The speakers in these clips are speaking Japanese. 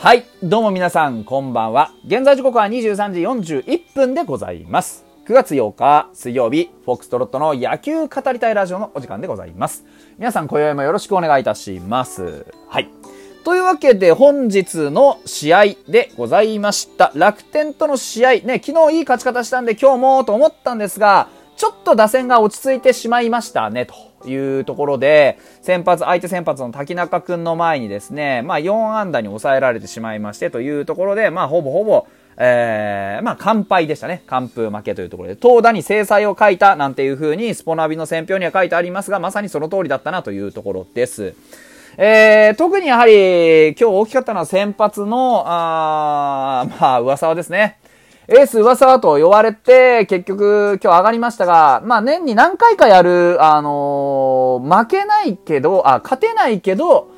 はい、どうも皆さん、こんばんは。現在時刻は23時41分でございます。9月8日水曜日、フォックストロットの野球語りたいラジオのお時間でございます。皆さん、今宵もよろしくお願いいたします。はい。というわけで、本日の試合でございました。楽天との試合、ね、昨日いい勝ち方したんで今日もと思ったんですが、ちょっと打線が落ち着いてしまいましたね、というところで、先発、相手先発の滝中くんの前にですね、まあ4安打に抑えられてしまいましてというところで、まあほぼほぼ、えー、まあ完敗でしたね。完封負けというところで、投打に制裁を書いたなんていう風にスポナビの選評には書いてありますが、まさにその通りだったなというところです。えー、特にやはり今日大きかったのは先発の、あまあ噂はですね。エース上沢と呼ばれて、結局今日上がりましたが、まあ年に何回かやる、あのー負けないけど、あ、勝てないけど、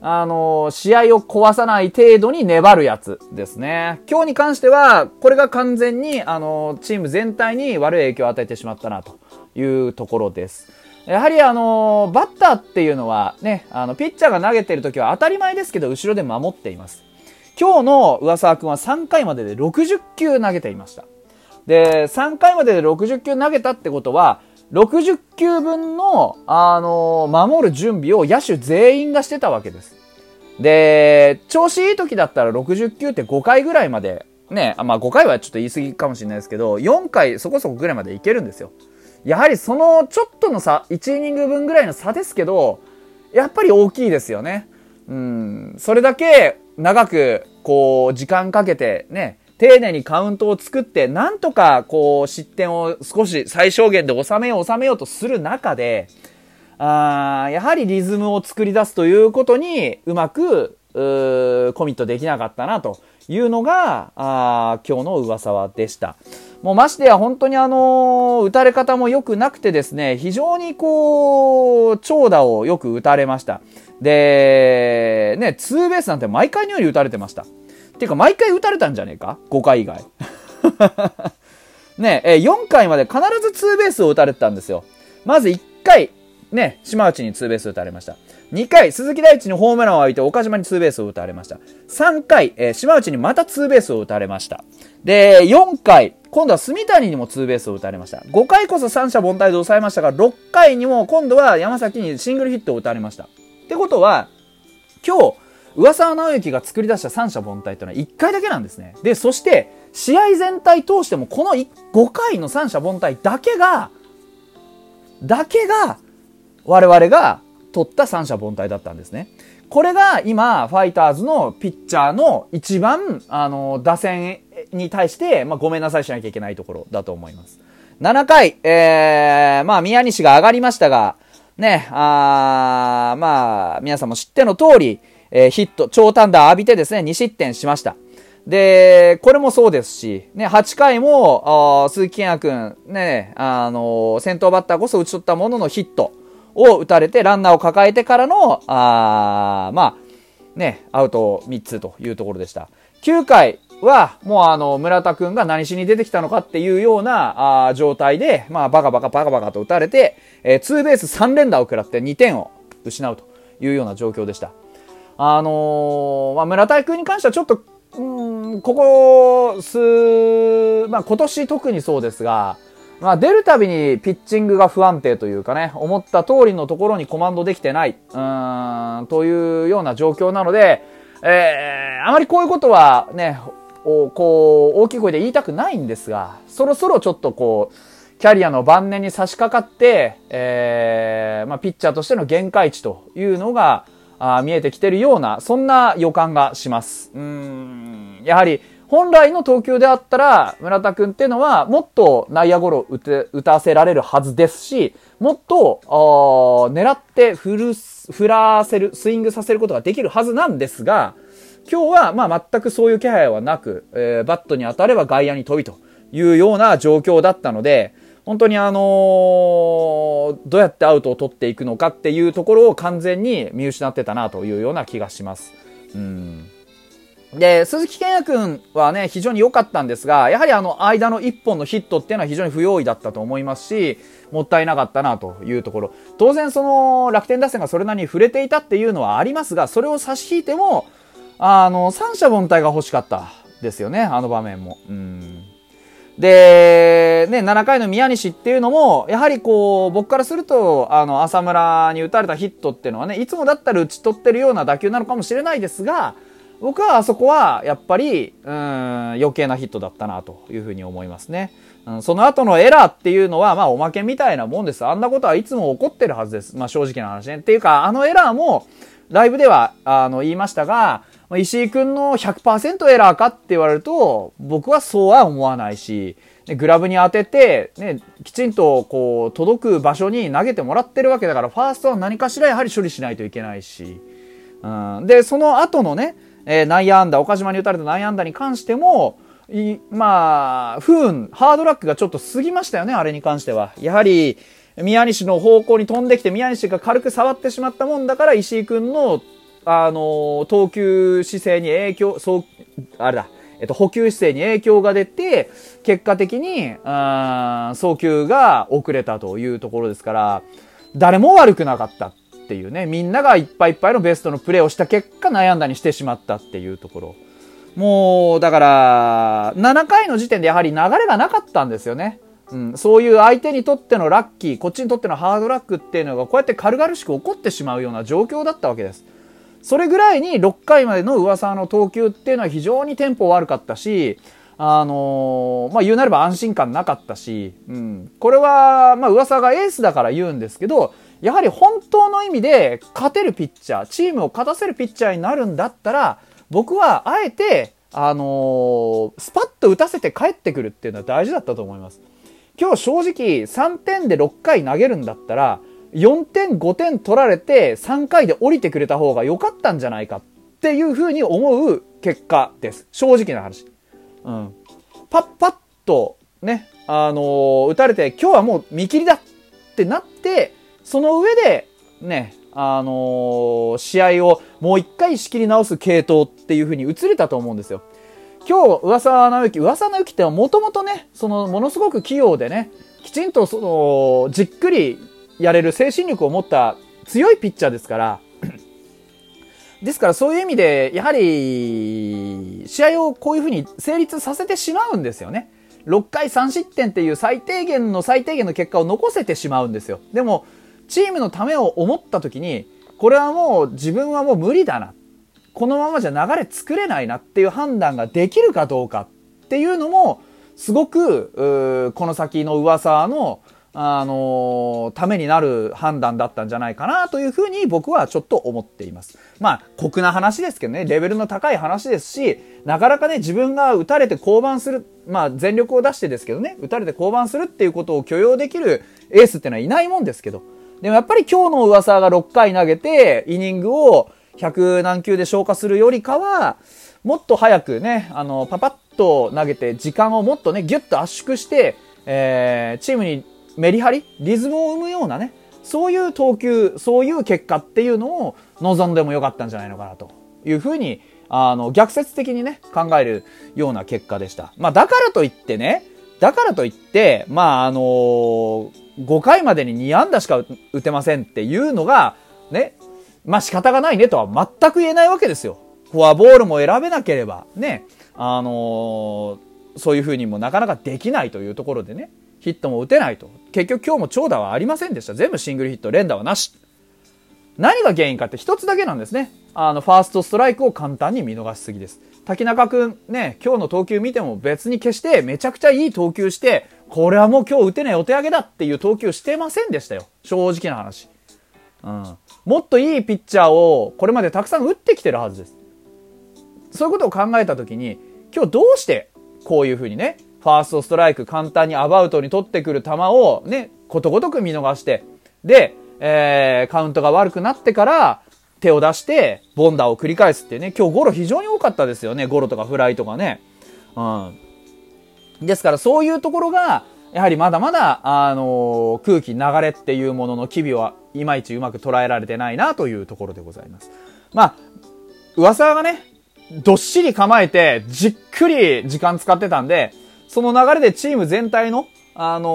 あのー試合を壊さない程度に粘るやつですね。今日に関しては、これが完全に、あのーチーム全体に悪い影響を与えてしまったな、というところです。やはりあのーバッターっていうのはね、あの、ピッチャーが投げてる時は当たり前ですけど、後ろで守っています。今日の上沢くんは3回までで60球投げていました。で、3回までで60球投げたってことは、60球分の、あのー守る準備を野手全員がしてたわけです。で、調子いい時だったら60球って5回ぐらいまで、ね、あまあ5回はちょっと言い過ぎかもしれないですけど、4回そこそこぐらいまでいけるんですよ。やはりそのちょっとの差、1イニング分ぐらいの差ですけど、やっぱり大きいですよね。うん、それだけ長く、こう、時間かけてね、丁寧にカウントを作って、なんとか、こう、失点を少し最小限で収めよう、収めようとする中で、あーやはりリズムを作り出すということに、うまく、うコミットできなかったな、というのが、あー今日の噂はでした。もうましてや本当にあの打たれ方も良くなくてですね、非常にこう、長打をよく打たれました。で、ね、ツーベースなんて毎回のように打たれてました。っていうか毎回打たれたんじゃねえか ?5 回以外。ねえ、4回まで必ずツーベースを打たれてたんですよ。まず1回、ね、島内にツーベース打たれました。2回、鈴木大地にホームランを浴びて岡島にツーベースを打たれました。3回、えー島内にまたツーベースを打たれました。で、4回、今度は住谷にもツーベースを打たれました。5回こそ三者凡退で抑えましたが、6回にも今度は山崎にシングルヒットを打たれました。ってことは、今日、上沢直之が作り出した三者凡退というのは1回だけなんですね。で、そして、試合全体通してもこの5回の三者凡退だけが、だけが、我々が取った三者凡退だったんですね。これが今、ファイターズのピッチャーの一番、あの、打線に対して、まあ、ごめんなさいしなきゃいけないところだと思います。7回、えー、まあ、宮西が上がりましたが、ね、あーまあ、皆さんも知っての通り、えーヒット、長短打浴びてですね、2失点しました。で、これもそうですし、ね、8回も、あ鈴木健也くん、ね、あのー先頭バッターこそ打ち取ったもののヒットを打たれて、ランナーを抱えてからの、あまあ、ね、アウト3つというところでした。9回は、もうあの、村田くんが何しに出てきたのかっていうような、あ状態で、まあ、バカバカバカバカと打たれて、えーツーベース3連打を食らって2点を失うというような状況でした。あのーまあ、村田君に関してはちょっと、うん、ここ数、まあ、今年特にそうですが、まあ、出るたびにピッチングが不安定というかね、思った通りのところにコマンドできてない、うーん、というような状況なので、えー、あまりこういうことはね、おこう、大きい声で言いたくないんですが、そろそろちょっとこう、キャリアの晩年に差し掛かって、えー、まあ、ピッチャーとしての限界値というのが、あ見えてきてるような、そんな予感がします。うん、やはり、本来の投球であったら、村田君っていうのは、もっと内野ゴロ打て打たせられるはずですし、もっと、狙って振る、振らせる、スイングさせることができるはずなんですが、今日は、まあ、全くそういう気配はなく、えーバットに当たれば外野に飛びというような状況だったので、本当にあのーどうやってアウトを取っていくのかっていうところを完全に見失ってたなというような気がします。うん。で、鈴木健也君はね、非常に良かったんですが、やはりあの間の一本のヒットっていうのは非常に不用意だったと思いますし、もったいなかったなというところ。当然その楽天打線がそれなりに触れていたっていうのはありますが、それを差し引いても、あの、三者凡退が欲しかったですよね、あの場面も。うん。で、ね、7回の宮西っていうのも、やはりこう、僕からすると、あの、浅村に打たれたヒットっていうのはね、いつもだったら打ち取ってるような打球なのかもしれないですが、僕はあそこは、やっぱり、うん、余計なヒットだったな、というふうに思いますね。うん、その後のエラーっていうのは、まあ、おまけみたいなもんです。あんなことはいつも起こってるはずです。まあ、正直な話ね。っていうか、あのエラーも、ライブでは、あの、言いましたが、石井くんの100%エラーかって言われると、僕はそうは思わないし、グラブに当てて、ね、きちんとこう、届く場所に投げてもらってるわけだから、ファーストは何かしらやはり処理しないといけないし、うん、で、その後のね、えー、内野安打、岡島に打たれた内野安打に関しても、いまあ、不運、ハードラックがちょっと過ぎましたよね、あれに関しては。やはり、宮西の方向に飛んできて、宮西が軽く触ってしまったもんだから、石井君のあの、投球姿勢に影響、そう、あれだ、えっと、補給姿勢に影響が出て、結果的に、あ送球が遅れたというところですから、誰も悪くなかったっていうね、みんながいっぱいいっぱいのベストのプレーをした結果悩んだにしてしまったっていうところ。もう、だから、7回の時点でやはり流れがなかったんですよね。うん、そういう相手にとってのラッキー、こっちにとってのハードラックっていうのがこうやって軽々しく起こってしまうような状況だったわけです。それぐらいに6回までの噂の投球っていうのは非常にテンポ悪かったし、あのー、まあ、言うなれば安心感なかったし、うん。これは、まあ、噂がエースだから言うんですけど、やはり本当の意味で勝てるピッチャー、チームを勝たせるピッチャーになるんだったら、僕はあえて、あのー、スパッと打たせて帰ってくるっていうのは大事だったと思います。今日正直3点で6回投げるんだったら、4点5点取られて3回で降りてくれた方が良かったんじゃないかっていうふうに思う結果です。正直な話。うん。パッパッとね、あのー、打たれて今日はもう見切りだってなって、その上でね、あのー、試合をもう一回仕切り直す系統っていう風に移れたと思うんですよ。今日、噂直之、噂直之ってもともとね、そのものすごく器用でね、きちんとその、じっくりやれる精神力を持った強いピッチャーですから、ですからそういう意味で、やはり、試合をこういうふうに成立させてしまうんですよね。6回3失点っていう最低限の最低限の結果を残せてしまうんですよ。でも、チームのためを思った時に、これはもう自分はもう無理だな。このままじゃ流れ作れないなっていう判断ができるかどうかっていうのも、すごく、この先の噂のあのためになる判断だったんじゃないかなというふうに僕はちょっと思っています。まあ、酷な話ですけどね、レベルの高い話ですし、なかなかね、自分が打たれて降板する、まあ、全力を出してですけどね、打たれて降板するっていうことを許容できるエースってのはいないもんですけど、でもやっぱり今日の噂が6回投げて、イニングを100何球で消化するよりかは、もっと早くね、あの、パパッと投げて、時間をもっとね、ギュッと圧縮して、えー、チームにメリハリ？リズムを生むようなね、そういう投球、そういう結果っていうのを望んでもよかったんじゃないのかなというふうに、あの、逆説的にね、考えるような結果でした。まあ、だからといってね、だからといって、まあ、あのー、5回までに2安打しか打てませんっていうのが、ね、まあ仕方がないねとは全く言えないわけですよ。フォアボールも選べなければ、ね、あのー、そういうふうにもなかなかできないというところでね。ヒットも打てないと。結局今日も長打はありませんでした。全部シングルヒット、連打はなし。何が原因かって一つだけなんですね。あの、ファーストストライクを簡単に見逃しすぎです。滝中くん、ね、今日の投球見ても別に決してめちゃくちゃいい投球して、これはもう今日打てないお手上げだっていう投球してませんでしたよ。正直な話。うん。もっといいピッチャーをこれまでたくさん打ってきてるはずです。そういうことを考えたときに、今日どうしてこういうふうにね、ファーストストライク簡単にアバウトに取ってくる球をね、ことごとく見逃して、で、えー、カウントが悪くなってから手を出して、ボンダーを繰り返すっていうね、今日ゴロ非常に多かったですよね。ゴロとかフライとかね。うん。ですからそういうところが、やはりまだまだ、あのー、空気、流れっていうものの機微はいまいちうまく捉えられてないなというところでございます。まあ、噂がね、どっしり構えて、じっくり時間使ってたんで、その流れでチーム全体の、あの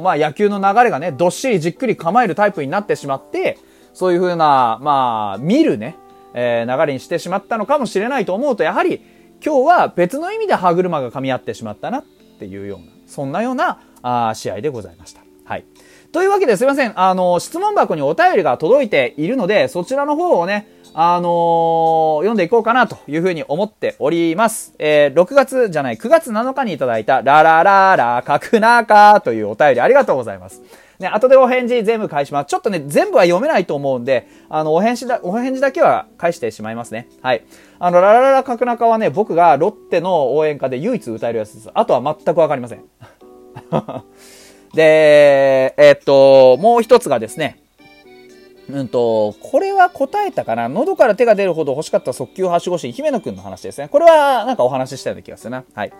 ー、まあ、野球の流れがね、どっしりじっくり構えるタイプになってしまって、そういう風な、まあ、見るね、えー、流れにしてしまったのかもしれないと思うと、やはり今日は別の意味で歯車が噛み合ってしまったなっていうような、そんなようなあ試合でございました。はい。というわけですいません。あの、質問箱にお便りが届いているので、そちらの方をね、あのー、読んでいこうかなというふうに思っております。えー、6月じゃない、9月7日にいただいた、ララララ、かくなかというお便りありがとうございます。ね、後でお返事全部返します。ちょっとね、全部は読めないと思うんで、あの、お返事だ、お返事だけは返してしまいますね。はい。あの、ララララ角中はね、僕がロッテの応援歌で唯一歌えるやつです。あとは全くわかりません。で、え、っと、もう一つがですね、うんと、これは答えたかな？喉から手が出るほど欲しかった速球はしごし、姫野くんの話ですね。これはなんかお話ししたような気がするな。はい。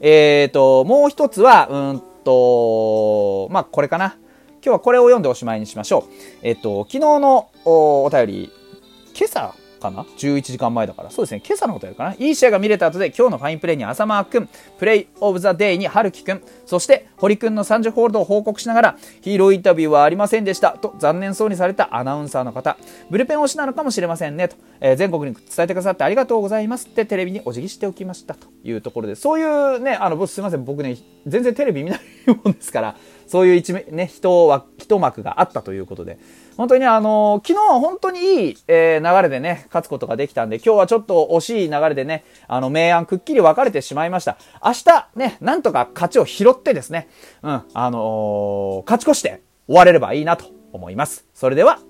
えーと、もう一つは、うんと、まあ、これかな。今日はこれを読んでおしまいにしましょう。えっと、昨日のお便り、今朝かな ?11 時間前だから。そうですね。今朝のことやるかな。いい試合が見れた後で、今日のファインプレーに浅間くん、プレイオブザデイに春樹くん、そして堀くんの30ホールドを報告しながら、ヒーローインタビューはありませんでした。と残念そうにされたアナウンサーの方。ブルペン推しなのかもしれませんね。と、えー、全国に伝えてくださってありがとうございますってテレビにお辞儀しておきました。というところで、そういうね、あの、すいません。僕ね、全然テレビ見ないもんですから、そういう一面、ね、人は、一幕があったということで、本当に、あのー、昨日は本当にいい、えー、流れでね、勝つことができたんで、今日はちょっと惜しい流れでね、あの、明暗くっきり分かれてしまいました。明日、ね、なんとか勝ちを拾ってですね、うん、あのー、勝ち越して終われればいいなと思います。それでは、